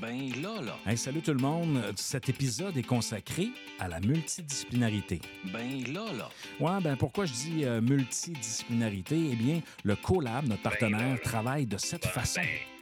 Ben là, là. Hey, salut tout le monde. Cet épisode est consacré à la multidisciplinarité. Ben là, là. Ouais, ben pourquoi je dis euh, multidisciplinarité? Eh bien, le CoLab, notre partenaire, travaille de cette façon. Bon,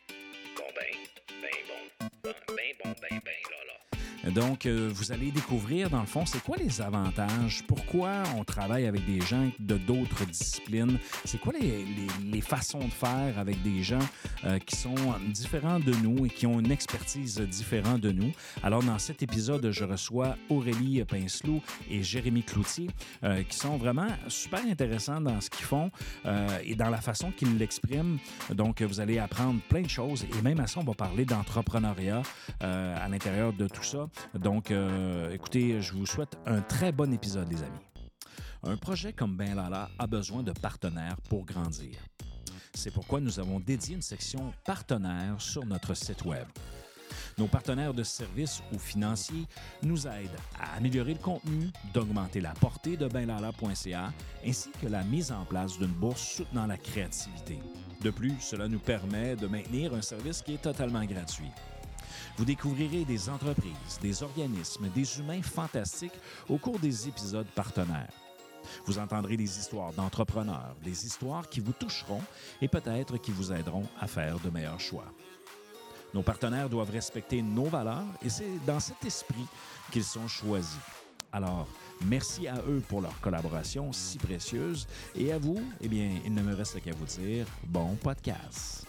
Donc, euh, vous allez découvrir, dans le fond, c'est quoi les avantages, pourquoi on travaille avec des gens de d'autres disciplines, c'est quoi les, façons de faire avec des gens euh, qui sont différents de nous et qui ont une expertise différente de nous? Alors, dans cet épisode, je reçois Aurélie Pincelou et Jérémy Cloutier, euh, qui sont vraiment super intéressants dans ce qu'ils font et dans la façon qu'ils l'expriment. Donc, vous allez apprendre plein de choses et même à ça, on va parler d'entrepreneuriat à l'intérieur de tout ça. Donc, euh, écoutez, je vous souhaite un très bon épisode, les amis. Un projet comme Ben Lala a besoin de partenaires pour grandir. C'est pourquoi nous avons dédié une section partenaires sur notre site Web. Nos partenaires de services ou financiers nous aident à améliorer le contenu, d'augmenter la portée de benlala.ca, ainsi que la mise en place d'une bourse soutenant la créativité. De plus, cela nous permet de maintenir un service qui est totalement gratuit. Vous découvrirez des entreprises, des organismes, des humains fantastiques au cours des épisodes partenaires. Vous entendrez des histoires d'entrepreneurs, des histoires qui vous toucheront et peut-être qui vous aideront à faire de meilleurs choix. Nos partenaires doivent respecter nos valeurs et c'est dans cet esprit qu'ils sont choisis. Alors, merci à eux pour leur collaboration si précieuse et à vous, eh bien, il ne me reste qu'à vous dire bon podcast.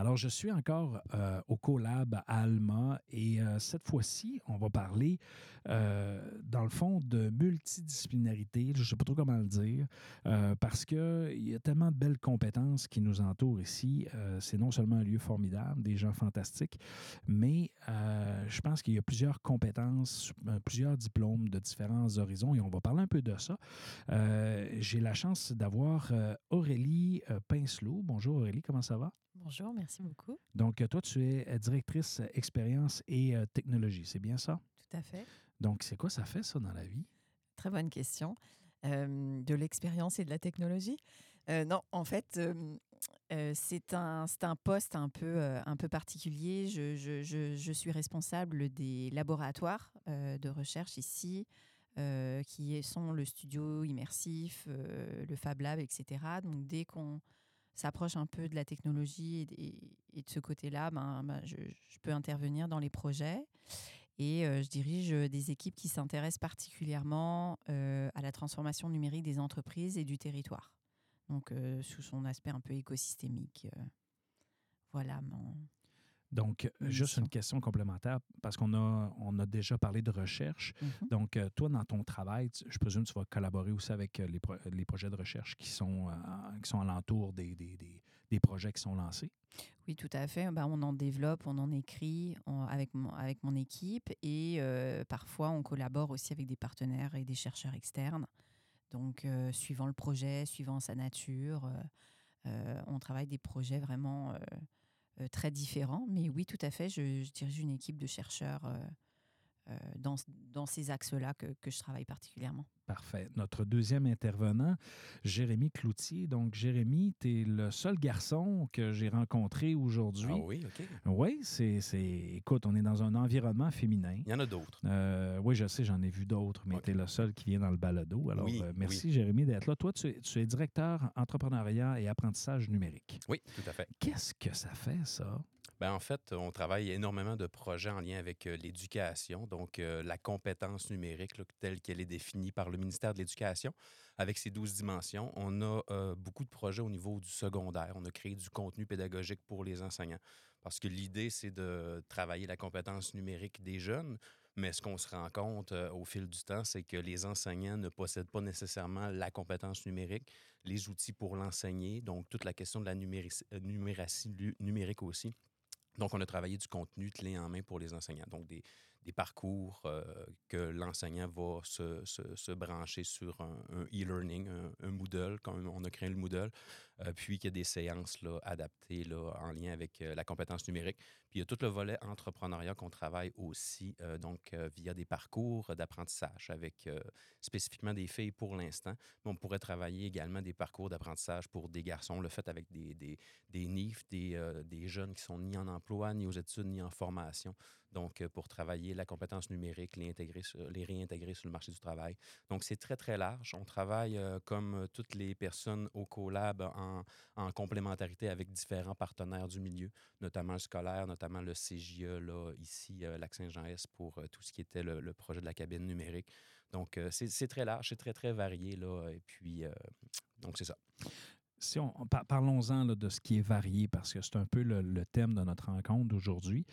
Alors, je suis encore euh, au collab à Alma et euh, cette fois-ci, on va parler, euh, dans le fond, de multidisciplinarité. Je ne sais pas trop comment le dire, parce qu'il y a tellement de belles compétences qui nous entourent ici. C'est non seulement un lieu formidable, des gens fantastiques, mais je pense qu'il y a plusieurs compétences, plusieurs diplômes de différents horizons et on va parler un peu de ça. J'ai la chance d'avoir Aurélie Pincelot. Bonjour Aurélie, comment ça va? Bonjour, merci beaucoup. Donc, euh, toi, tu es euh, directrice euh, expérience et euh, technologie, c'est bien ça? Tout à fait. Donc, c'est quoi ça fait, ça, dans la vie? Très bonne question. Euh, de l'expérience et de la technologie? Euh, non, en fait, euh, c'est un, un poste un peu, un peu particulier. Je, je- je- je suis responsable des laboratoires de recherche ici, qui sont le studio immersif, le Fab Lab, etc. Donc, dès qu'on s'approche un peu de la technologie et, de ce côté-là, ben, ben, je, peux intervenir dans les projets. Et euh, je dirige euh, des équipes qui s'intéressent particulièrement euh, à la transformation numérique des entreprises et du territoire. Donc, sous son aspect un peu écosystémique. voilà mon. Donc, euh, juste une question complémentaire, parce qu'on a, on a déjà parlé de recherche. Mhm. Donc, euh, toi, dans ton travail, je présume que tu vas collaborer aussi avec euh, les, pro- les projets de recherche qui sont, euh, qui sont alentour des, des, des- des projets qui sont lancés. Oui, tout à fait. Ben, on en développe, on en écrit on- avec, mon, avec mon équipe et euh, parfois on collabore aussi avec des partenaires et des chercheurs externes. Donc, euh, suivant le projet, suivant sa nature, euh, euh, on travaille des projets vraiment euh, euh, très différents. Mais oui, tout à fait, je, dirige une équipe de chercheurs euh, euh, dans, dans ces axes-là que je travaille particulièrement. Parfait. Notre deuxième intervenant, Jérémy Cloutier. Donc, Jérémy, tu es le seul garçon que j'ai rencontré aujourd'hui. Ah oui, OK. Oui, c'est, c'est. Écoute, on est dans un environnement féminin. Il y en a d'autres. Euh, oui, je sais, j'en ai vu d'autres, mais OK. tu es le seul qui vient dans le balado. Alors, Oui, euh, merci, Jérémy, d'être là. Toi, tu es, tu es directeur entrepreneuriat et apprentissage numérique. Oui, tout à fait. Qu'est-ce que ça fait, ça? Ben, en fait, on travaille énormément de projets en lien avec euh, l'éducation, donc euh, la compétence numérique là, telle qu'elle est définie par le ministère de l'Éducation, avec ses 12 dimensions. On a euh, beaucoup de projets au niveau du secondaire. On a créé du contenu pédagogique pour les enseignants, parce que l'idée, c'est de travailler la compétence numérique des jeunes, mais ce qu'on se rend compte euh, au fil du temps, c'est que les enseignants ne possèdent pas nécessairement la compétence numérique, les outils pour l'enseigner, donc toute la question de la numéris- euh, numératie numérique aussi. Donc, on a travaillé du contenu clé en main pour les enseignants. Donc, des, parcours euh, que l'enseignant va se, brancher sur un, e-learning, un, un Moodle, comme on a créé le Moodle, puis qu'il y a des séances là, adaptées là, en lien avec euh, la compétence numérique. Puis il y a tout le volet entrepreneuriat qu'on travaille aussi, euh, donc euh, via des parcours d'apprentissage avec euh, spécifiquement des filles pour l'instant. Mais on pourrait travailler également des parcours d'apprentissage pour des garçons, le fait avec des, des, des NIF, des, euh, des jeunes qui sont ni en emploi, ni aux études, ni en formation. Donc, euh, pour travailler la compétence numérique, les, intégrer les réintégrer sur le marché du travail. Donc, c'est très, très large. On travaille euh, comme euh, toutes les personnes au CoLab en, en complémentarité avec différents partenaires du milieu, notamment le scolaire, notamment le CJE, là, ici, euh, Lac-Saint-Jean-Est, pour euh, tout ce qui était le, projet de la cabine numérique. Donc, euh, c'est très large, c'est très, très varié. Là, et puis, donc, c'est ça. Si on, par- parlons-en de ce qui est varié, parce que c'est un peu le, thème de notre rencontre d'aujourd'hui.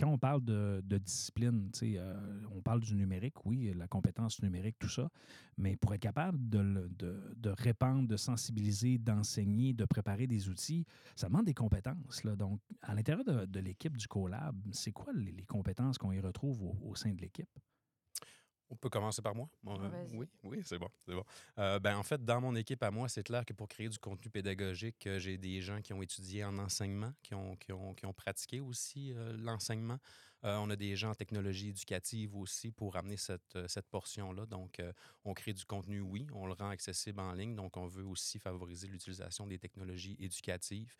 Quand on parle de, discipline, euh, on parle du numérique, oui, la compétence numérique, tout ça, mais pour être capable de, répandre, de sensibiliser, d'enseigner, de préparer des outils, ça demande des compétences. Donc, à l'intérieur de, l'équipe du CoLab, c'est quoi les, compétences qu'on y retrouve au sein de l'équipe? On peut commencer par moi? Euh, oui, oui, c'est bon, c'est bon. Euh, ben, en fait, dans mon équipe à moi, c'est clair que pour créer du contenu pédagogique, euh, j'ai des gens qui ont étudié en enseignement, qui ont, qui ont, qui ont pratiqué aussi l'enseignement. On a des gens en technologie éducative aussi pour amener cette, cette portion-là. Donc, on crée du contenu, oui, on le rend accessible en ligne. Donc, on veut aussi favoriser l'utilisation des technologies éducatives.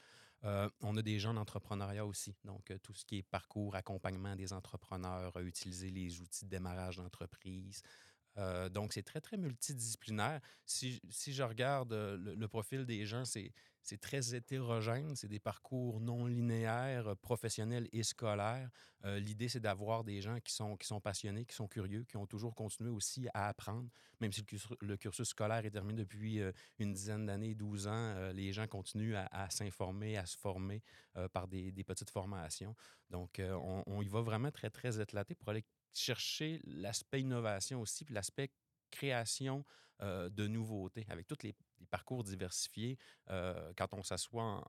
Euh, on a des gens d'entrepreneuriat aussi. Donc, euh, tout ce qui est parcours, accompagnement des entrepreneurs, euh, utiliser les outils de démarrage d'entreprise. Donc, c'est très, très multidisciplinaire. Si, si je regarde le, le profil des gens, c'est c'est très hétérogène. C'est des parcours non linéaires, euh, professionnels et scolaires. Euh, L'idée, c'est d'avoir des gens qui sont, qui sont passionnés, qui sont curieux, qui ont toujours continué aussi à apprendre. Même si le cursus, scolaire est terminé depuis euh, une dizaine d'années, 12 ans, les gens continuent à, s'informer, à se former par des, petites formations. Donc, on, on y va vraiment très, très éclaté pour aller chercher l'aspect innovation aussi, puis l'aspect création euh, de nouveautés avec tous les, parcours diversifiés. Euh, quand on s'assoit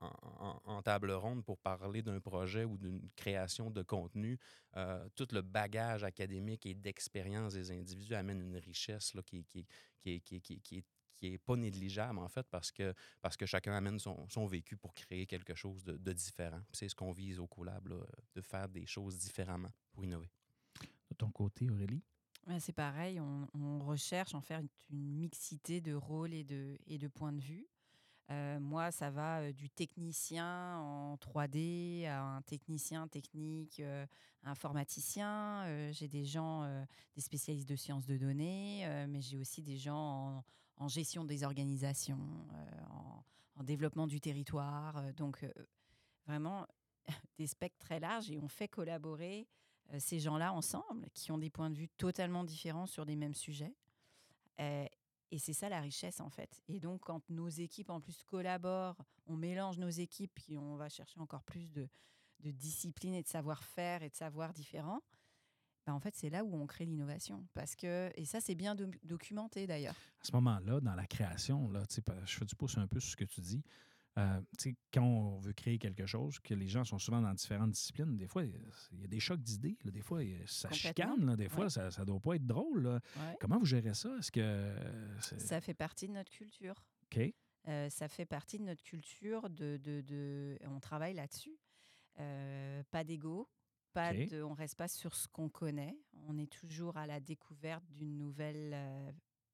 en, table ronde pour parler d'un projet ou d'une création de contenu, euh, tout le bagage académique et d'expérience des individus amène une richesse là, qui, qui, qui, qui, est qui est pas négligeable, en fait, parce que, parce que chacun amène son, son vécu pour créer quelque chose de, différent. C'est ce qu'on vise au collab, de faire des choses différemment pour innover. De ton côté, Aurélie? C'est pareil, on, recherche en faire une, mixité de rôles et de, points de vue. Euh, moi, ça va euh, du technicien en 3D à un technicien technique, euh, informaticien. J'ai des gens, des spécialistes de sciences de données, mais j'ai aussi des gens en, gestion des organisations, en, en développement du territoire. Donc, vraiment, des spectres très larges et on fait collaborer ces gens-là ensemble, qui ont des points de vue totalement différents sur des mêmes sujets. Euh, et c'est ça la richesse, en fait. Et donc, quand nos équipes, en plus, collaborent, on mélange nos équipes, puis on va chercher encore plus de, de discipline et de savoir-faire et de savoir différents, ben, en fait, c'est là où on crée l'innovation. Parce que, et ça, c'est bien do- documenté, d'ailleurs. à ce moment-là, dans la création, là, je fais du pouce un peu sur ce que tu dis. Euh, quand on veut créer quelque chose, que les gens sont souvent dans différentes disciplines, des fois, il y a des chocs d'idées. Des fois, ça chicane. là. Des fois, Ouais. ça ne doit pas être drôle. là. Comment vous gérez ça? Est-ce que. euh, Ça fait partie de notre culture. OK. Euh, ça fait partie de notre culture. De, de, de- on travaille là-dessus. Euh, pas d'ego. Pas OK. de, on reste pas sur ce qu'on connaît. On est toujours à la découverte d'une nouvelle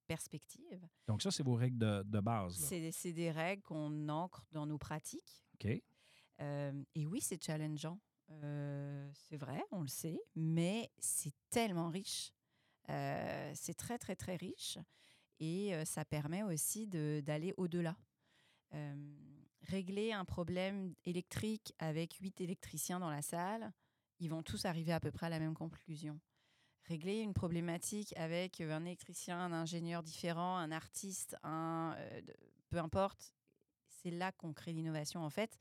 perspective. Donc, ça, c'est vos règles de, de base. C'est des règles qu'on ancre dans nos pratiques. OK. Euh, et oui, c'est challengeant. Euh, c'est vrai, on le sait, mais c'est tellement riche. Euh, c'est très, très, très riche. Et ça permet aussi d'aller au-delà. Régler un problème électrique avec huit électriciens dans la salle, ils vont tous arriver à peu près à la même conclusion. Régler une problématique avec euh, un électricien, un ingénieur différent, un artiste, un, euh, peu importe, c'est là qu'on crée l'innovation. En fait,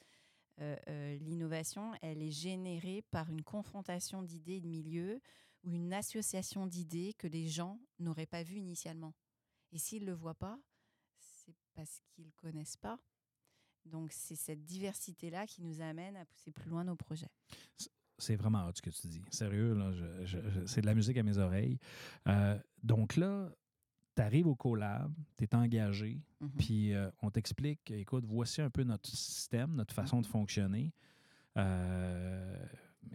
euh, l'innovation, elle est générée par une confrontation d'idées et de milieux ou une association d'idées que les gens n'auraient pas vues initialement. Et s'ils ne le voient pas, c'est parce qu'ils ne connaissent pas. Donc c'est cette diversité-là qui nous amène à pousser plus loin nos projets. C'est vraiment hot ce que tu dis. Sérieux, là, je- je- je- c'est de la musique à mes oreilles. Euh, donc là, tu arrives au collab, tu es engagé, Mhm. puis euh, on t'explique, écoute, voici un peu notre système, notre façon de fonctionner. Euh,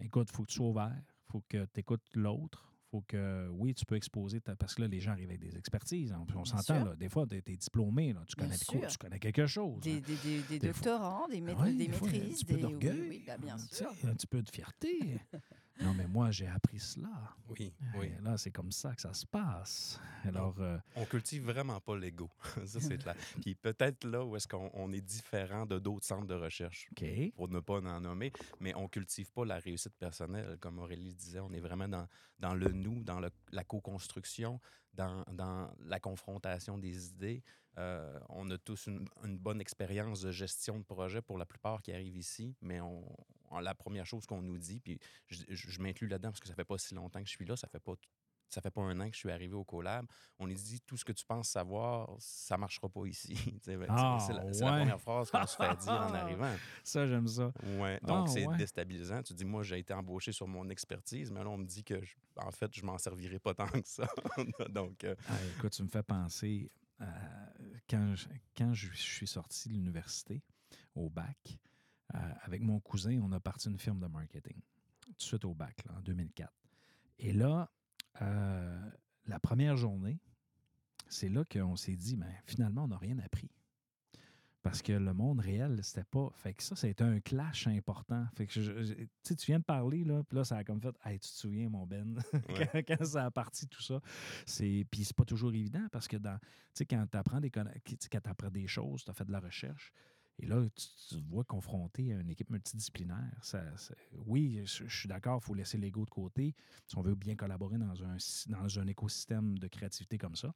écoute, il faut que tu sois ouvert, il faut que tu écoutes l'autre. Faut que, oui, tu peux exposer, ta- parce que là, les gens arrivent avec des expertises. hein, on s'entend, là, des fois, tu es, diplômé, là, tu, connais de quoi, tu connais quelque chose. Des, hein. des, des, des Des fois- doctorants, des, maît- Ouais, des fois, a un maîtrises, petit peu des. Oui, d'orgueil, oui, bien hein, sûr. un petit peu de fierté. non, mais moi, j'ai appris cela. Oui, oui. Et là, c'est comme ça que ça se passe. Alors, euh, On cultive vraiment pas l'ego. ça, c'est clair. Puis peut-être là où est-ce qu'on on est différent de d'autres centres de recherche, OK. pour ne pas en nommer, mais on cultive pas la réussite personnelle. Comme Aurélie disait, on est vraiment dans, dans le nous, dans le- la co-construction, dans, dans la confrontation des idées. Euh, on a tous une, une bonne expérience de gestion de projet pour la plupart qui arrivent ici, mais on, on- la première chose qu'on nous dit, puis je, m'inclus là-dedans parce que ça fait pas si longtemps que je suis là, ça fait pas ça fait pas un an que je suis arrivé au collab. On nous dit tout ce que tu penses savoir, ça marchera pas ici. Ben, Ah, c'est la, c'est la ouais. première phrase qu'on se fait dire en arrivant. Ça, j'aime ça. Ouais, donc Ah, c'est ouais. déstabilisant. Tu dis, moi, j'ai été embauché sur mon expertise, mais là, on me dit que, je- en fait, je m'en servirai pas tant que ça. donc, euh, Ah, écoute, tu me fais penser quand je, quand je suis sorti de l'université au bac, euh, avec mon cousin, on a parti une firme de marketing, tout de suite au bac, là, en 2004. Et là, euh, la première journée, c'est là qu'on s'est dit, ben, finalement, on n'a rien appris. Parce que le monde réel, c'était pas. Fait que ça, été un clash important. Fait que je- je- tu viens de parler, là, puis là, ça a comme fait Hey, tu te souviens, mon Ben, Ouais. quand, quand ça a parti, tout ça. C'est, puis c'est pas toujours évident parce que dans, quand tu apprends quand des choses, tu as fait de la recherche, et là, tu, tu te vois confronté à une équipe multidisciplinaire. Ça, ça- oui, je, je suis d'accord, il faut laisser l'ego de côté si on veut bien collaborer dans un, dans un écosystème de créativité comme ça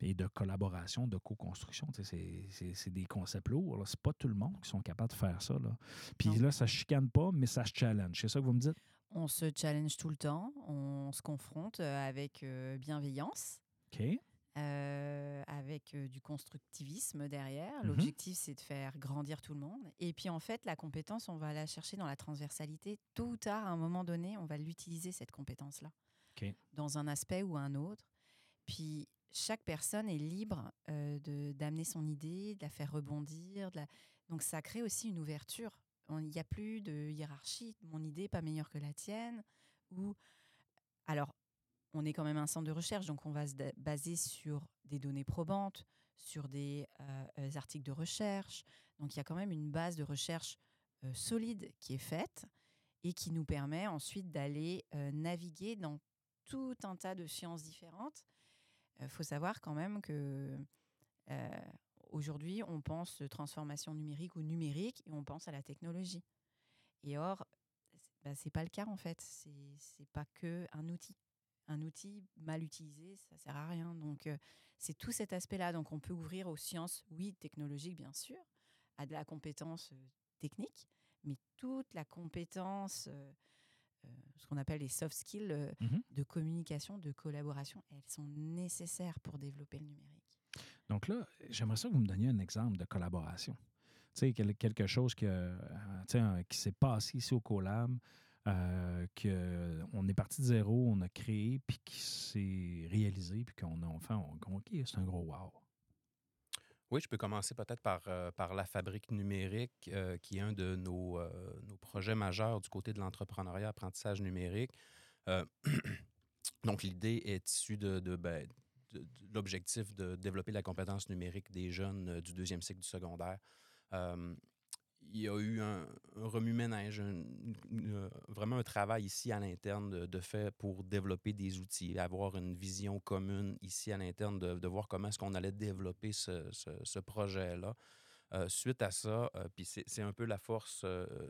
et de collaboration, de co-construction. C'est, des concepts lourds. C'est pas tout le monde qui sont capables de faire ça. Là. Puis Non. là, ça chicane pas, mais ça se challenge. C'est ça que vous me dites? On se challenge tout le temps, on se confronte euh, avec euh, bienveillance. OK. Euh, avec euh, du constructivisme derrière. Mhm. L'objectif, c'est de faire grandir tout le monde. Et puis, en fait, la compétence, on va la chercher dans la transversalité. Tôt ou tard, à un moment donné, on va l'utiliser, cette compétence-là, dans un aspect ou un autre. Puis, chaque personne est libre euh, d'amener son idée, de la faire rebondir. de la- Donc, ça crée aussi une ouverture. Il n'y a plus de hiérarchie. Mon idée n'est pas meilleure que la tienne. Ou alors, on est quand même un centre de recherche, donc on va se baser sur des données probantes, sur des euh, euh, articles de recherche. Donc il y a quand même une base de recherche euh, solide qui est faite et qui nous permet ensuite d'aller naviguer dans tout un tas de sciences différentes. Il faut savoir quand même que aujourd'hui, on pense transformation numérique ou numérique et on pense à la technologie. Et or, bah, c'est pas le cas en fait. C'est pas que un outil. Un outil mal utilisé, ça sert à rien. Donc euh, c'est tout cet aspect-là. Donc on peut ouvrir aux sciences, oui, technologiques bien sûr, à de la compétence euh, technique, mais toute la compétence, euh, ce qu'on appelle les soft skills Mhm. de communication, de collaboration, elles sont nécessaires pour développer le numérique. Donc là, j'aimerais ça que vous me donniez un exemple de collaboration. Tu sais, quel- quelque chose que, euh, qui s'est passé ici au Colab, euh, qu'on est parti de zéro, on a créé, puis qui s'est réalisé, puis qu'on a enfin, on, OK, c'est un gros wow. Oui, je peux commencer peut-être par, euh, par la fabrique numérique, euh, qui est un de nos, nos projets majeurs du côté de l'entrepreneuriat, apprentissage numérique. Donc, l'idée est issue ben, de- l'objectif de développer la compétence numérique des jeunes du deuxième cycle du secondaire. Il y a eu un, un remue-ménage, euh, vraiment un travail ici à l'interne de, fait pour développer des outils, avoir une vision commune ici à l'interne, de, voir comment est-ce qu'on allait développer ce, projet-là. Euh, suite à ça, euh, puis c'est un peu la force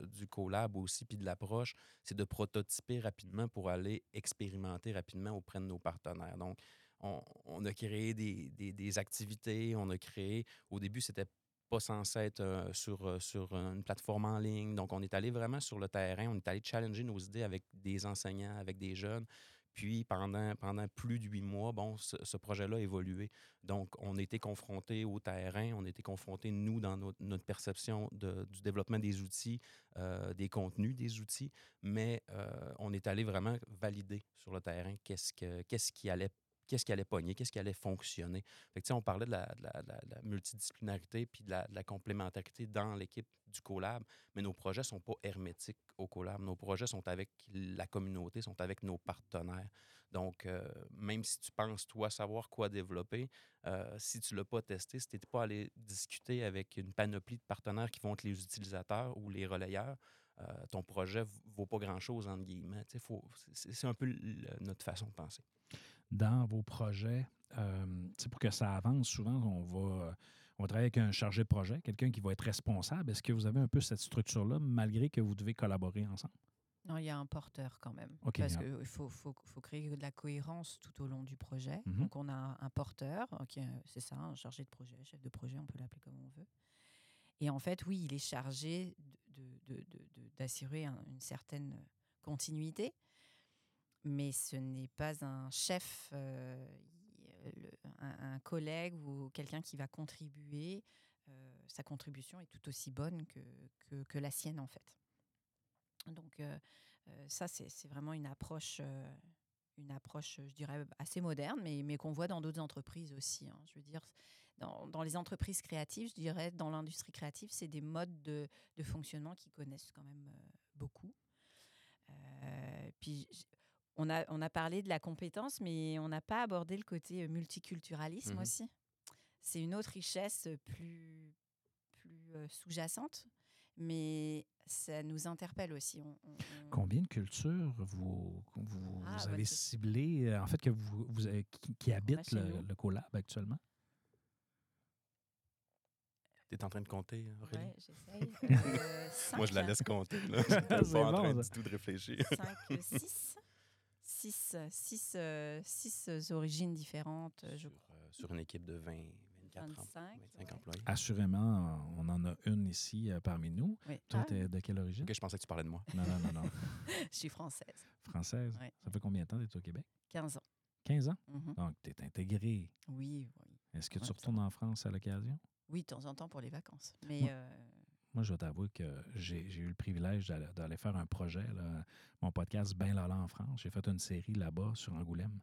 du collab aussi, puis de l'approche, c'est de prototyper rapidement pour aller expérimenter rapidement auprès de nos partenaires. Donc, on, a créé des- des activités, on a créé, au début, c'était pas censé être euh, sur, euh, sur une plateforme en ligne. Donc, on est allé vraiment sur le terrain, on est allé challenger nos idées avec des enseignants, avec des jeunes. Puis pendant, pendant plus de huit mois, bon, ce, projet-là a évolué. Donc, on était confrontés au terrain, on était confrontés, nous, dans notre, perception du développement des outils, euh, des contenus des outils, mais euh, on est allé vraiment valider sur le terrain qu'est-ce, que, qu'est-ce qui allait qu'est-ce qui allait pogner, qu'est-ce qui allait fonctionner. Fait que, on parlait de la, multidisciplinarité puis de la, complémentarité dans l'équipe du collab, mais nos projets ne sont pas hermétiques au collab. Nos projets sont avec la communauté, sont avec nos partenaires. Donc, euh, même si tu penses, toi, savoir quoi développer, euh, si tu ne l'as pas testé, si tu n'es pas allé discuter avec une panoplie de partenaires qui vont être les utilisateurs ou les relayeurs, euh, ton projet ne vaut pas grand-chose, entre guillemets. C'est un peu notre façon de penser. Dans vos projets, euh, pour que ça avance, souvent, on va, on va travailler avec un chargé de projet, quelqu'un qui va être responsable. Est-ce que vous avez un peu cette structure-là, malgré que vous devez collaborer ensemble? Non, il y a un porteur quand même. OK, parce qu'il faut, faut, faut créer de la cohérence tout au long du projet. Mhm. Donc, on a un, porteur, qui c'est ça, un chargé de projet, chef de projet, on peut l'appeler comme on veut. Et en fait, oui, il est chargé de- de- de- de- d'assurer un- une certaine continuité, mais ce n'est pas un chef, euh, un, collègue ou quelqu'un qui va contribuer. euh, sa contribution est tout aussi bonne que, que, la sienne, en fait. Donc, euh, ça, c'est vraiment une approche, une approche, je dirais, assez moderne, mais, mais qu'on voit dans d'autres entreprises aussi. hein. Je veux dire, dans, les entreprises créatives, je dirais, dans l'industrie créative, c'est des modes de, de fonctionnement qui connaissent quand même beaucoup. Puis, on a, on a parlé de la compétence, mais on n'a pas abordé le côté multiculturalisme Mhm. aussi. C'est une autre richesse plus, plus sous-jacente, mais ça nous interpelle aussi. On- on- on- Combien de cultures vous, vous, Ah, vous avez ciblées, en fait, que vous, vous avez- qui, qui habitent le, collab actuellement? Tu es en train de compter, Aurélie? Ouais, j'essaye. Euh, Moi, je la laisse compter. Là. Je suis C'est pas en train bon, du tout de réfléchir. 5, 6. 6, 6, euh, origines différentes, euh, je sur, crois. euh, sur une équipe de 20, 24 em- 25, 25 ouais. employés. Assurément, on en a une ici euh, parmi nous. Oui. Toi, Ah, t'es de quelle origine? Je pensais que tu parlais de moi. Non, non, non, non. je suis française. Française? Ouais. Ça fait combien de temps que tu es au Québec? 15 ans. 15 ans? Mhm. Donc, tu es intégré. Oui, oui. Est-ce que tu retournes en France à l'occasion? Oui, de temps en temps pour les vacances. Mais Ouais. euh, Moi, je dois t'avouer que j'ai eu le privilège d'aller faire un projet, là, mon podcast Ben Lala en France. J'ai fait une série là-bas sur Angoulême,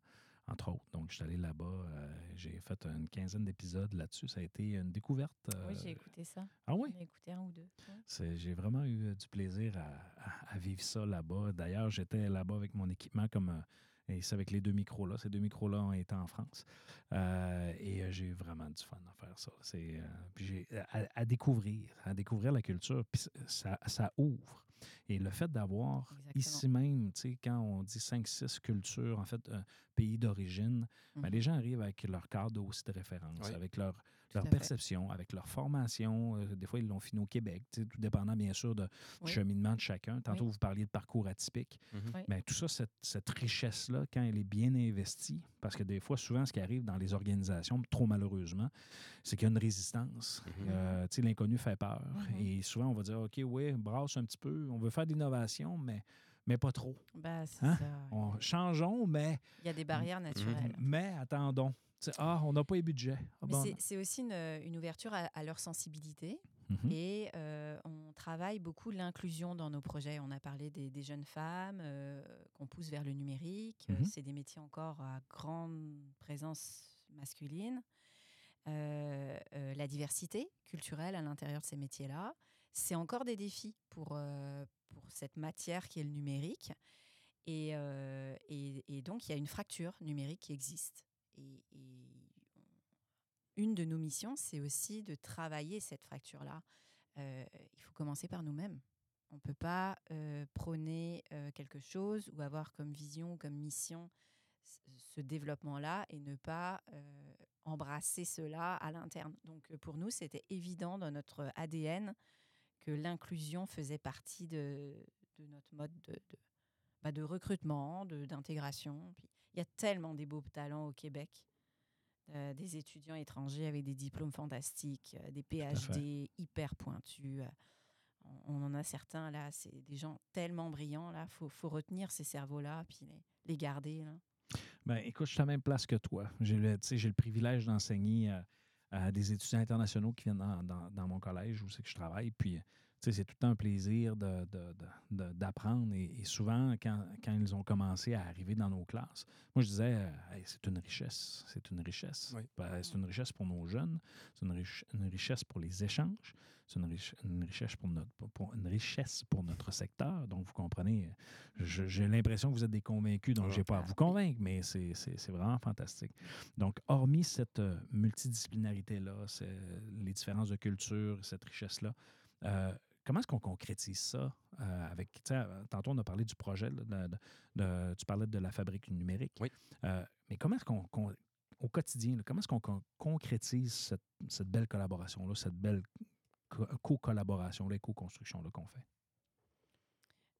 entre autres. Donc, je suis allé là-bas. euh, j'ai fait une quinzaine d'épisodes là-dessus. Ça a été une découverte. oui, euh, j'ai écouté ça. Ah oui? J'ai écouté un ou deux. ouais. J'ai vraiment eu euh, du plaisir à, à- à vivre ça là-bas. D'ailleurs, j'étais là-bas avec mon équipement comme. Euh, et c'est avec les deux micros-là. Ces deux micros-là ont été en France. Euh, et euh, j'ai eu vraiment du fun à faire ça. C'est, euh, puis j'ai, à, à découvrir, à découvrir la culture. Puis ça, ça ouvre. Et le fait d'avoir Exactement. ici même, tu sais, quand on dit 5-6 cultures, en fait, un pays d'origine, ben, Mhm. les gens arrivent avec leur cadre aussi de référence, Oui. avec leur, leur fait. perception, avec leur formation. Euh, des fois, ils l'ont fini au Québec, tout dépendant, bien sûr, de, Oui. du cheminement de chacun. Tantôt, Oui. vous parliez de parcours atypique. Mhm. Oui. Ben, tout ça, cette, cette richesse-là, quand elle est bien investie, parce que des fois, souvent, ce qui arrive dans les organisations, trop malheureusement, c'est qu'il y a une résistance. Mhm. Euh, tu sais, l'inconnu fait peur. Mhm. Et souvent, on va dire, OK, oui, brasse un petit peu, on veut faire de l'innovation, mais, mais pas trop. C'est Hein? ça. On, changeons, mais, Il y a des barrières naturelles. mais attendons. Ah, on n'a pas les budgets. Ah, bon, c'est- aussi une, une ouverture à, à leur sensibilité. Mhm. Et euh, on travaille beaucoup l'inclusion dans nos projets. On a parlé des, des jeunes femmes euh, qu'on pousse vers le numérique. Euh, Mhm. C'est des métiers encore à grande présence masculine. Euh, euh, la diversité culturelle à l'intérieur de ces métiers-là, c'est encore des défis pour, euh, pour cette matière qui est le numérique. Et, euh, et- et donc, il y a une fracture numérique qui existe. Et, une de nos missions, c'est aussi de travailler cette fracture-là. Euh, il faut commencer par nous-mêmes. On ne peut pas euh, prôner euh, quelque chose ou avoir comme vision ou comme mission ce- développement-là et ne pas embrasser cela à l'interne. Donc pour nous, c'était évident dans notre ADN que l'inclusion faisait partie de, notre mode de, de, bah, recrutement, d'intégration. Il y a tellement des beaux talents au Québec, euh, des étudiants étrangers avec des diplômes fantastiques, euh, des. PhD hyper pointus. euh, on, on en a certains là, c'est des gens tellement brillants là, faut, faut retenir ces cerveaux-là, puis les, les garder. Là. Ben, écoute, je suis à la même place que toi. J'ai le, j'ai le privilège d'enseigner à des étudiants internationaux qui viennent dans, dans- dans mon collège où c'est que je travaille. Puis, c'est tout le temps un plaisir d'apprendre. Et, et souvent, quand, quand ils ont commencé à arriver dans nos classes, moi, je disais, euh, Hey, c'est une richesse. C'est une richesse. Oui. Ben, c'est une richesse pour nos jeunes. C'est une, rich- une richesse pour les échanges. C'est une, rich- une richesse pour notre, pour- une richesse pour notre secteur. Donc, vous comprenez, j'ai l'impression que vous êtes des convaincus, donc je n'ai pas à vous convaincre, mais c'est vraiment fantastique. Donc, hormis cette euh, multidisciplinarité-là, les différences de culture, cette richesse-là, euh, comment est-ce qu'on concrétise ça euh, avec, tu sais, euh, tantôt on a parlé du projet, là, de- de- de- tu parlais de la fabrique numérique, Oui. Euh, mais comment est-ce qu'on, qu'on- au quotidien, là, comment est-ce qu'on con- concrétise cette, cette belle collaboration-là, cette belle co- co-collaboration-là et co-construction-là qu'on fait?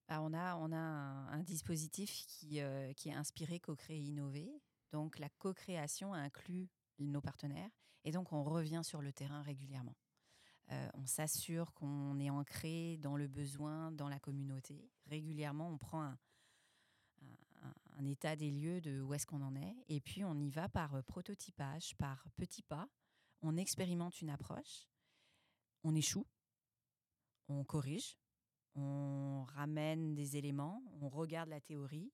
Ah, on a, on a un, un dispositif qui, euh, qui est inspiré co-créer innover. Donc la co-création inclut nos partenaires et donc on revient sur le terrain régulièrement. Euh, on s'assure qu'on est ancré dans le besoin, dans la communauté. Régulièrement, on prend un, état des lieux de où est-ce qu'on en est et puis on y va par euh, prototypage, par petits pas. On expérimente une approche, on échoue, on corrige, on ramène des éléments, on regarde la théorie,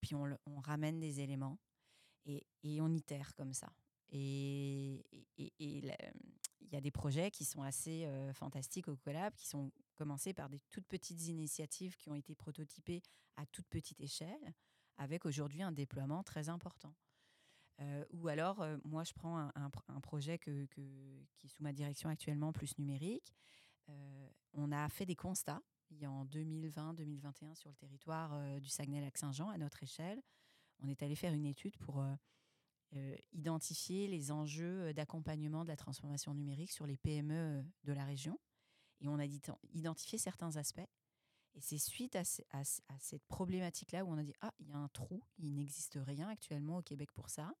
puis on, ramène des éléments et, on itère comme ça. Et et- et- il y a des projets qui sont assez euh, fantastiques au collab, qui sont commencés par des toutes petites initiatives qui ont été prototypées à toute petite échelle, avec aujourd'hui un déploiement très important. Euh, ou alors, euh, moi, je prends un, un pr- un projet qui est sous ma direction actuellement, plus numérique. On a fait des constats il y a en 2020-2021 sur le territoire du Saguenay-Lac-Saint-Jean à notre échelle. On est allé faire une étude pour euh, identifier les enjeux euh, d'accompagnement de la transformation numérique sur les PME euh, de la région. Et on a identifié certains aspects. Et c'est suite à, ce- à ce- à cette problématique-là où on a dit, ah, il y a un trou, il n'existe rien actuellement au Québec pour ça,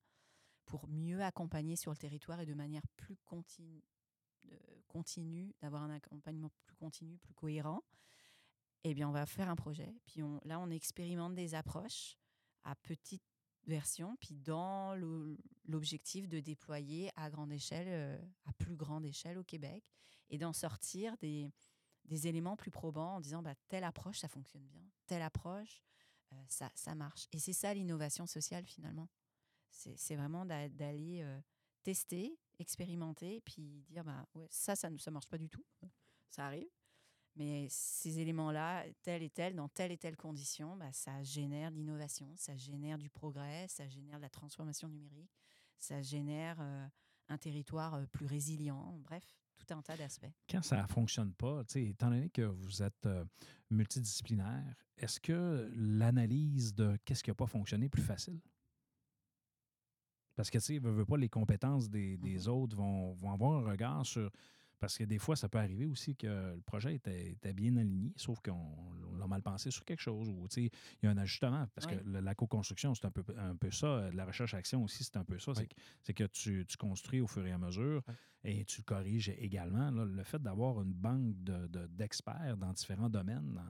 pour mieux accompagner sur le territoire et de manière plus continue, d'avoir un accompagnement plus continu, plus cohérent eh bien, on va faire un projet. Puis là, on expérimente des approches à petite version, puis dans l'objectif de déployer à grande échelle, euh, à plus grande échelle au Québec, et d'en sortir des, des éléments plus probants en disant bah, telle approche, ça fonctionne bien, telle approche, euh, ça, ça marche. Et c'est ça l'innovation sociale finalement. C'est vraiment d'a- d'aller euh, tester, expérimenter, puis dire bah, ça, ça ne ça marche pas du tout. Ça arrive. Mais ces éléments-là, tel et tel, dans telle et telle condition, bah, ça génère de l'innovation, ça génère du progrès, ça génère de la transformation numérique, ça génère euh, un territoire euh, plus résilient, bref, tout un tas d'aspects. quand ça ne fonctionne pas, tu sais, étant donné que vous êtes euh, multidisciplinaire, est-ce que l'analyse de qu'est-ce qui n'a pas fonctionné est plus facile? Parce que, tu sais, veut, veut pas, les compétences des, des Mhm. autres vont, vont avoir un regard sur. Parce que des fois, ça peut arriver aussi que le projet était, était bien aligné, sauf qu'on on l'a mal pensé sur quelque chose, ou il y a un ajustement. Parce Oui. que la co-construction, c'est un peu, un peu ça. La recherche-action aussi, c'est un peu ça. C'est Oui. que- C'est que tu, tu construis au fur et à mesure Oui. et tu corriges également. là, le fait d'avoir une banque de- de- d'experts dans différents domaines,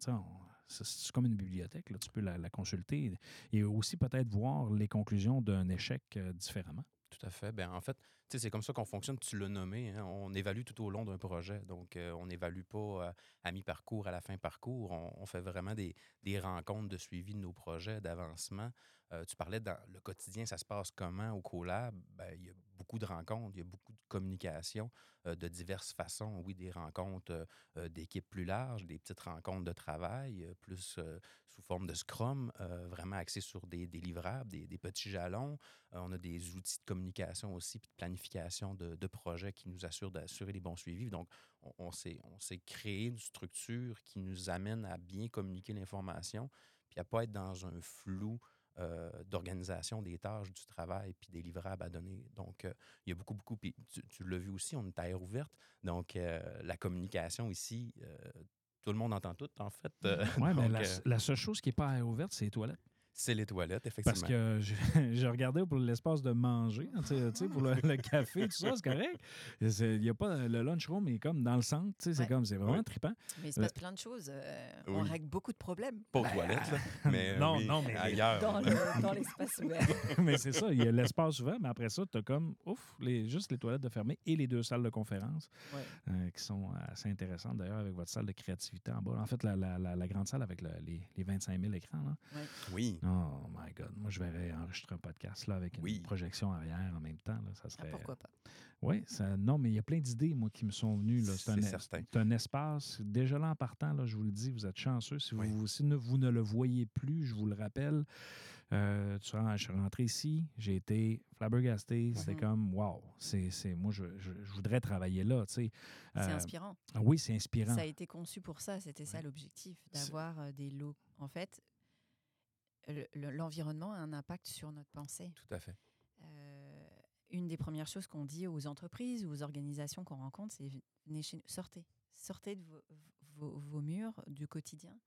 c'est c'est comme une bibliothèque. là, tu peux la, la consulter et aussi peut-être voir les conclusions d'un échec euh, différemment. Tout à fait. Ben, en fait, c'est comme ça qu'on fonctionne. Tu l'as nommé. hein, On évalue tout au long d'un projet. Donc, euh, on n'évalue pas euh, à mi-parcours, à la fin parcours. On, fait vraiment des, des rencontres de suivi de nos projets, d'avancement. Euh, tu parlais dans le quotidien, ça se passe comment au collab? Ben, beaucoup de rencontres, il y a beaucoup de communication euh, de diverses façons. Oui, des rencontres euh, euh, d'équipes plus larges, des petites rencontres de travail, euh, plus sous forme de Scrum, vraiment axées sur des, livrables, des, petits jalons. On a des outils de communication aussi, puis de planification de, projets qui nous assurent d'assurer les bons suivis. Donc, on, on s'est créé une structure qui nous amène à bien communiquer l'information, puis à pas être dans un flou euh, d'organisation des tâches, du travail, puis des livrables à donner. Donc, euh, il y a beaucoup, beaucoup. Puis tu, tu l'as vu aussi, on est à air ouverte. Donc, euh, la communication ici, tout le monde entend tout, en fait. Ouais, mais donc, la, la seule chose qui n'est pas à air ouverte, c'est les toilettes. C'est les toilettes, effectivement. Parce que je, je regardais pour l'espace de manger, hein, pour le, le café, tout ça, c'est correct. Il y a pas, le lunchroom est comme dans le centre, tu sais, c'est Ouais. comme, c'est vraiment Oui. trippant. Mais il se passe plein de choses. euh, On règle beaucoup de problèmes Pas aux toilettes, là. Mais, euh, Non, oui, non, mais- ailleurs. dans le- dans l'espace ouvert. mais c'est ça, il y a l'espace ouvert, mais après ça, tu as comme, ouf, les, juste les toilettes de fermées et les deux salles de conférence Ouais. euh, qui sont assez intéressantes d'ailleurs avec votre salle de créativité en bas. En fait, la, la- la- la grande salle avec le- les, les 25 000 écrans. Là. Oui. Oh my God. Moi, je verrais enregistrer un podcast là, avec une Oui. projection arrière en même temps. Là, ça Ah, serait. pourquoi pas? Oui, ça, non, mais il y a plein d'idées, moi, qui me sont venues. là. C'est un, C'est certain. c'est un espace. Déjà là, en partant, là, je vous le dis, vous êtes chanceux. Si, Oui. vous, si ne- vous ne le voyez plus, je vous le rappelle. euh, tu vois, je suis rentré ici, j'ai été flabbergasté. C'était Mhm. comme, wow, c'est, c'est, moi, je, je- je voudrais travailler là. tu sais. C'est Euh, inspirant. oui, c'est inspirant. Ça a été conçu pour ça, c'était ça Ouais. l'objectif, C'est- d'avoir euh, des lots. En fait, l'environnement a un impact sur notre pensée. Tout à fait. Euh, une des premières choses qu'on dit aux entreprises ou aux organisations qu'on rencontre, c'est sortez, sortez de vos, vos- vos murs du quotidien,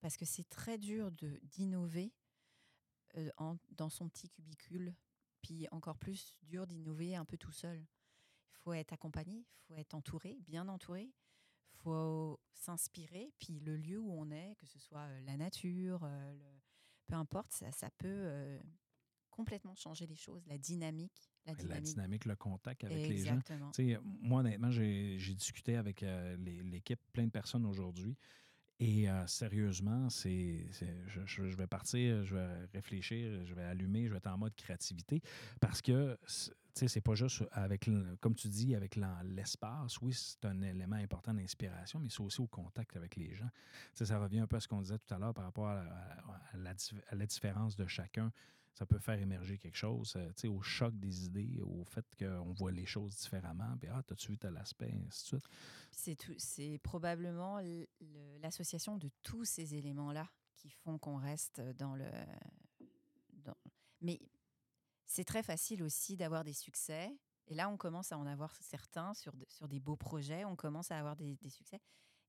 parce que c'est très dur d'innover euh, dans son petit cubicule, puis encore plus dur d'innover un peu tout seul. Il faut être accompagné, il faut être entouré, bien entouré, il faut s'inspirer, puis le lieu où on est, que ce soit euh, la nature, le- peu importe, ça, ça peut euh, complètement changer les choses, la dynamique. La La dynamique. dynamique, le contact avec les gens. Exactement. Tu sais, moi, honnêtement, j'ai j'ai discuté avec euh, l'équipe, plein de personnes aujourd'hui. Et euh, sérieusement, c'est, je, vais partir, je vais réfléchir, je vais allumer, je vais être en mode créativité parce que, tu sais, c'est pas juste avec, comme tu dis, avec l'espace. Oui, c'est un élément important d'inspiration, mais c'est aussi au contact avec les gens. Tu sais, ça revient un peu à ce qu'on disait tout à l'heure par rapport à la différence de chacun. Ça peut faire émerger quelque chose, euh, au choc des idées, au fait qu'on voit les choses différemment. Puis, ah, t'as-tu vu tel aspect, ainsi de suite. C'est probablement l'association de tous ces éléments-là qui font qu'on reste dans le. Mais c'est très facile aussi d'avoir des succès. Et là, on commence à en avoir certains sur, sur des beaux projets. On commence à avoir des, des succès.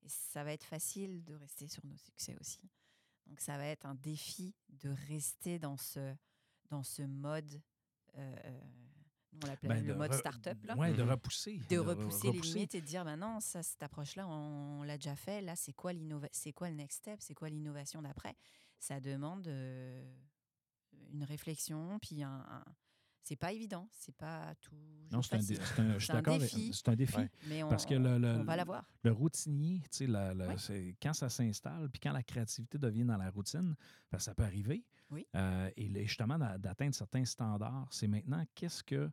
Et ça va être facile de rester sur nos succès aussi. Donc, ça va être un défi de rester dans ce, dans ce mode. euh, nous, on l'appelle Ben, le de mode start-up. Ouais, de Mhm. repousser. de re- repousser les limites et de dire ben non ça cette approche là on, l'a déjà fait là c'est quoi c'est quoi le next step? C'est quoi l'innovation d'après? Ça demande euh, une réflexion puis un, un- c'est pas évident c'est pas tout Non, c'est un, dé- c'est un- je suis C'est un défi. C'est un défi. Ouais. mais on, Parce que le- le- on va l'avoir Le routinier, tu sais, la- la- Oui. c'est- quand ça s'installe, puis quand la créativité devient dans la routine, ben, ça peut arriver. Oui. Euh, et justement, d'a- d'atteindre certains standards, c'est maintenant qu'est-ce que.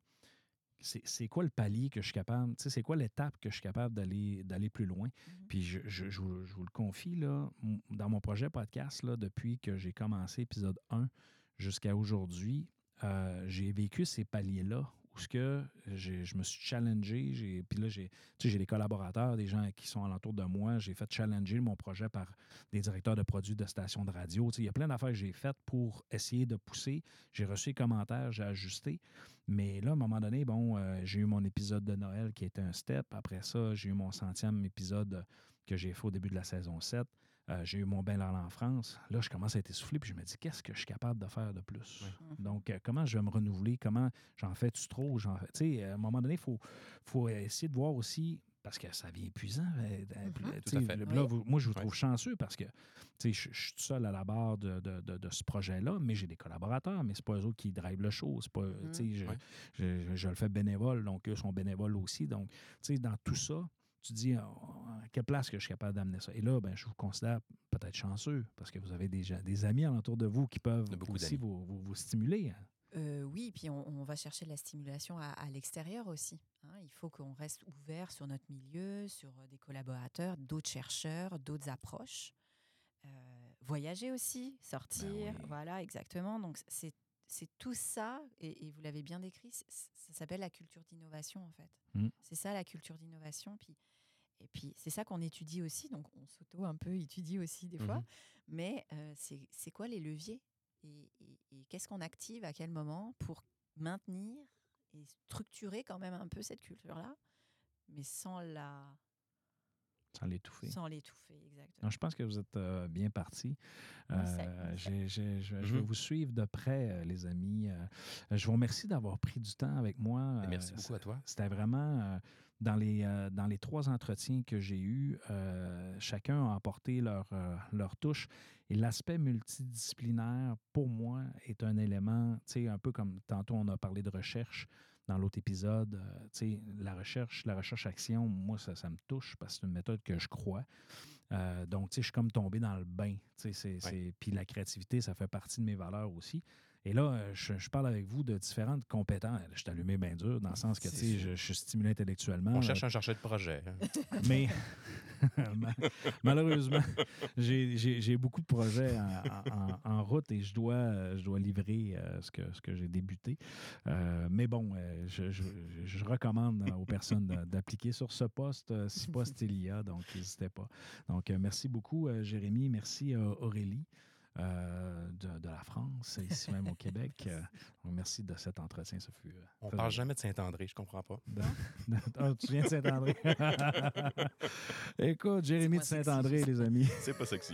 C'est quoi le palier que je suis capable, tu sais, c'est quoi l'étape que je suis capable d'aller d'aller plus loin? Mhm. Puis je, je- je vous, je vous le confie, là, dans mon projet podcast, là, depuis que j'ai commencé épisode 1 jusqu'à aujourd'hui, euh, j'ai vécu ces paliers-là où ce que j'ai- je me suis challengé. Puis là, j'ai des collaborateurs, des gens qui sont alentour de moi. J'ai fait challenger mon projet par des directeurs de produits de stations de radio. Il y a plein d'affaires que j'ai faites pour essayer de pousser. J'ai reçu les commentaires, j'ai ajusté. Mais là, à un moment donné, bon, euh, j'ai eu mon épisode de Noël qui était un step. Après ça, j'ai eu mon centième épisode que j'ai fait au début de la saison 7. Euh, j'ai eu mon bain dans en France. Là, je commence à être essoufflé, puis je me dis, qu'est-ce que je suis capable de faire de plus? Mhm. Donc, euh, comment je vais me renouveler? Comment j'en fais-tu trop? J'en fais- Tu sais, à un moment donné, il faut, faut essayer de voir aussi, parce que ça devient épuisant. euh, euh, Mhm. tu Tout sais, à fait. le- là, Oui. vous- moi, je vous trouve chanceux parce que tu sais, je je suis tout seul à la barre de, de- de- de ce projet-là, mais j'ai des collaborateurs, mais c'est pas eux autres qui drivent le show. C'est pas, tu sais, je, je- je- je le fais bénévole, donc eux sont bénévoles aussi. Donc, tu sais, dans tout ça, tu dis à à quelle place que je suis capable d'amener ça? Et là, ben, je vous considère peut-être chanceux parce que vous avez des, gens- des amis alentour de vous qui peuvent aussi vous, vous- vous stimuler. hein. Euh, oui, puis on, on va chercher de la stimulation à, à l'extérieur aussi. hein. Il faut qu'on reste ouvert sur notre milieu, sur euh, des collaborateurs, d'autres chercheurs, d'autres approches. Euh, voyager aussi, sortir, oui. voilà, exactement. Donc c'est c'est tout ça, et, et vous l'avez bien décrit, ça s'appelle la culture d'innovation en fait. Mm. C'est ça la culture d'innovation. Puis, et puis c'est ça qu'on étudie aussi, donc on s'auto un peu étudie aussi des fois. Mhm. Mais euh, c'est quoi les leviers et, et- et qu'est-ce qu'on active à quel moment pour maintenir et structurer quand même un peu cette culture-là, mais sans la Sans l'étouffer. sans l'étouffer, exactement. Non, je pense que vous êtes euh, bien parti. Euh, je, je vais vous suivre de près, euh, les amis. Euh, je vous remercie d'avoir pris du temps avec moi. Et Merci beaucoup à toi. C'était vraiment euh, dans, les, euh, dans les trois entretiens que j'ai eus, euh, chacun a apporté leur, euh, leur touche. Et l'aspect multidisciplinaire, pour moi, est un élément, tu sais, un peu comme tantôt on a parlé de recherche dans l'autre épisode. tu sais, la recherche, la recherche-action, moi, ça, ça me touche parce que c'est une méthode que je crois. Donc, tu sais, je suis comme tombé dans le bain. tu sais, c'est- c'est- Puis la créativité, ça fait partie de mes valeurs aussi. Et là, euh, je, je parle avec vous de différentes compétences. Je suis allumé bien dur, dans le sens que, tu sais, je, je suis stimulé intellectuellement. On euh, cherche un chercheur de projet. hein. mais ma- malheureusement, j'ai- beaucoup de projets en, en- en route et je dois, je dois livrer euh, ce que, ce que j'ai débuté. Euh, mais bon, je, je- recommande aux personnes d'appliquer sur ce poste, si poste il y a, donc n'hésitez pas. Donc, merci beaucoup, Jérémy. Merci, Aurélie. Euh, de, de la France, ici même au Québec. Euh, donc, merci de cet entretien. Ça fut, euh, On faisait- parle jamais de Saint-André, je comprends pas. Ah, tu viens de Saint-André. écoute, Jérémy de Saint-André, les amis. C'est pas sexy.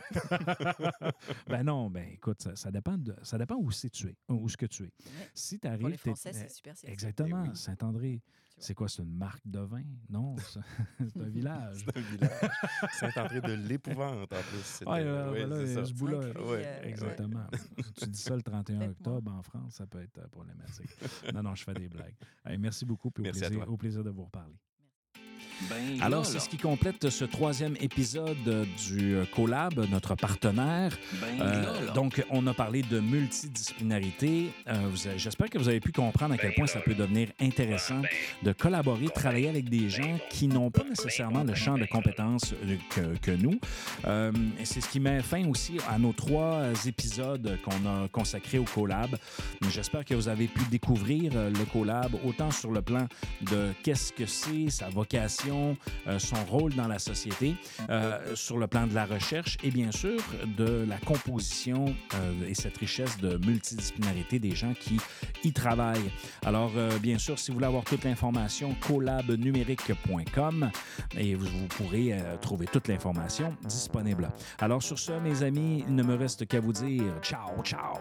ben non, ben écoute, ça, ça dépend, de, ça dépend où c'est tu es, où ce que tu es. Si tu Pour arrives. les Français, c'est super sexy. Exactement, Eh oui. Saint-André. C'est quoi, c'est une marque de vin? Non, c'est c'est un village. C'est un village. Saint-André de l'épouvante, en plus. Ah, là, ouais, voilà, c'est ça. Inclus, Ouais, euh, Exactement. tu dis ça le 31 Complètement. octobre en France, ça peut être euh, problématique. non, non, je fais des blagues. Merci beaucoup, puis au Merci plaisir, au plaisir de vous reparler. Ben, Alors, c'est ce qui complète ce troisième épisode euh, du euh, Collab, notre partenaire. Ben, Euh, donc, on a parlé de multidisciplinarité. Euh, J'espère que vous avez pu comprendre à quel point ça peut devenir intéressant de collaborer, travailler avec des gens qui n'ont pas nécessairement le champ de compétences que, que nous. Euh, c'est ce qui met fin aussi à nos trois épisodes qu'on a consacrés au Collab. J'espère que vous avez pu découvrir le Collab autant sur le plan de qu'est-ce que c'est, sa vocation, euh, son rôle dans la société, euh, sur le plan de la recherche et bien sûr de la composition euh, et cette richesse de multidisciplinarité des gens qui y travaillent. Alors, bien sûr, si vous voulez avoir toute l'information, collabnumérique.com et vous, vous pourrez trouver toute l'information disponible. Alors, sur ce, mes amis, il ne me reste qu'à vous dire ciao, ciao.